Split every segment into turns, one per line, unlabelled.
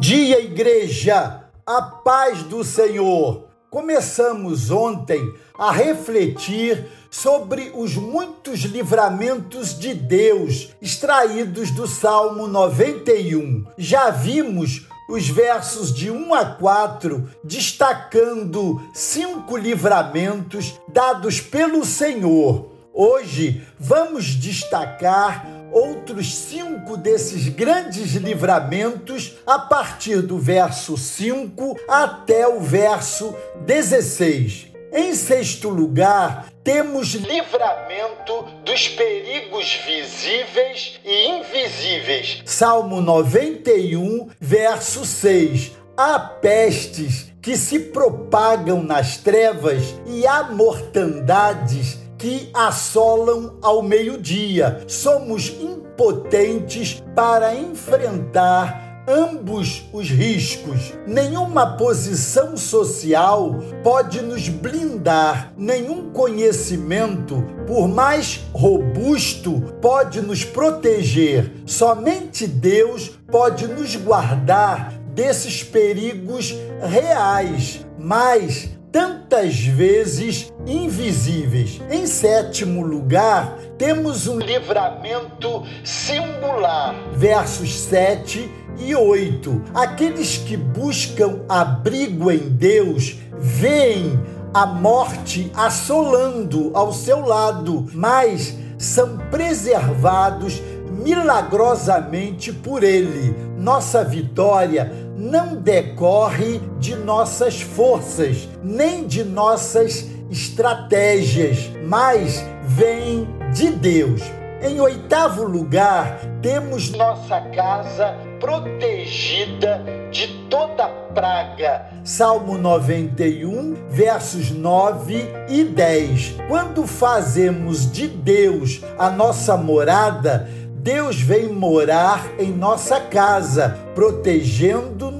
dia, igreja! A paz do Senhor! Começamos ontem a refletir sobre os muitos livramentos de Deus extraídos do Salmo 91. Já vimos os versos de 1 a 4 destacando cinco livramentos dados pelo Senhor. Hoje vamos destacar outros cinco desses grandes livramentos a partir do verso 5 até o verso 16. Em sexto lugar, temos livramento dos perigos visíveis e invisíveis. Salmo 91, verso 6. Há pestes que se propagam nas trevas e há mortandades que assolam ao meio-dia. Somos impotentes para enfrentar ambos os riscos. Nenhuma posição social pode nos blindar, nenhum conhecimento, por mais robusto, pode nos proteger. Somente Deus pode nos guardar desses perigos reais. Mas tantas vezes invisíveis. Em sétimo lugar, temos um livramento singular, versos 7 e 8. Aqueles que buscam abrigo em Deus veem a morte assolando ao seu lado, mas são preservados milagrosamente por Ele. Nossa vitória não decorre de nossas forças, nem de nossas estratégias, mas vem de Deus. Em oitavo lugar, temos nossa casa protegida de toda praga. Salmo 91, versos 9 e 10. Quando fazemos de Deus a nossa morada, Deus vem morar em nossa casa,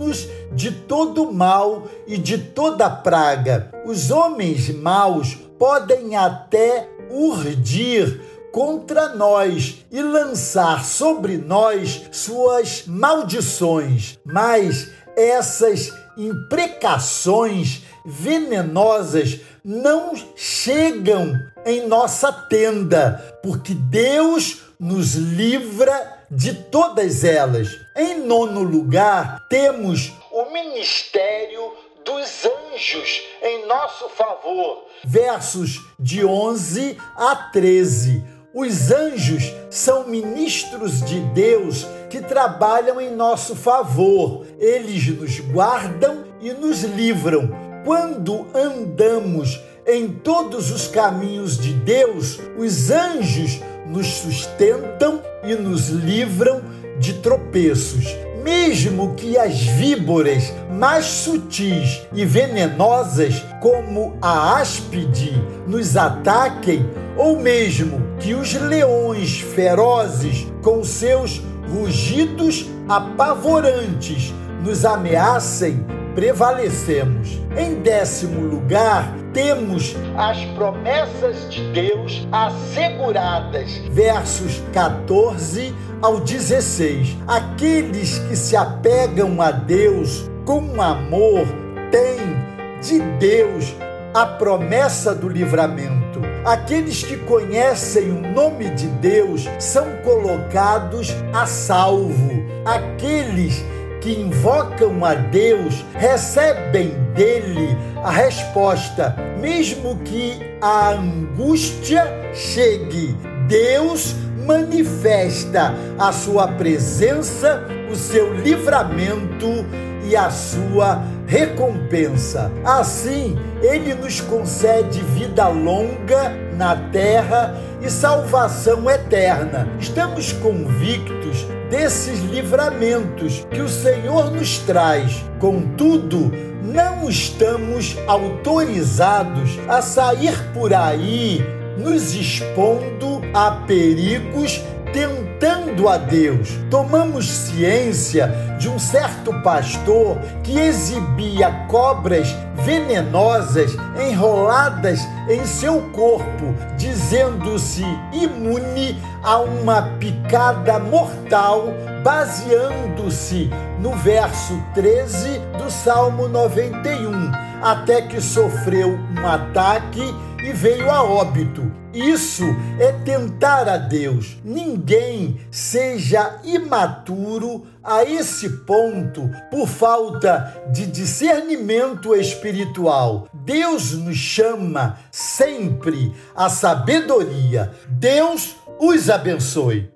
protegendo-nos de todo mal e de toda praga. Os homens maus podem até urdir contra nós e lançar sobre nós suas maldições, mas essas imprecações venenosas não chegam em nossa tenda, porque Deus nos livra de todas elas. Em nono lugar, temos o ministério dos anjos em nosso favor. Versos de 11 a 13. Os anjos são ministros de Deus que trabalham em nosso favor. Eles nos guardam e nos livram. Quando andamos em todos os caminhos de Deus, os anjos nos sustentam e nos livram de tropeços. Mesmo que as víboras mais sutis e venenosas, como a áspide, nos ataquem, ou mesmo que os leões ferozes, com seus rugidos apavorantes, nos ameacem, prevalecemos. Em décimo lugar, temos as promessas de Deus asseguradas. Versos 14 ao 16. Aqueles que se apegam a Deus com amor têm de Deus a promessa do livramento. Aqueles que conhecem o nome de Deus são colocados a salvo. Aqueles que invocam a Deus recebem dele a resposta, mesmo que a angústia chegue. Deus manifesta a sua presença, o seu livramento e a sua recompensa. Assim, ele nos concede vida longa na terra e salvação eterna. Estamos convictos desses livramentos que o Senhor nos traz. Contudo, não estamos autorizados a sair por aí nos expondo a perigos tentando a Deus. Tomamos ciência de um certo pastor que exibia cobras venenosas enroladas em seu corpo, dizendo-se imune a uma picada mortal baseando-se no verso 13 do Salmo 91, até que sofreu um ataque e veio a óbito. Isso é tentar a Deus. Ninguém seja imaturo a esse ponto por falta de discernimento espiritual. Deus nos chama sempre à sabedoria. Deus os abençoe.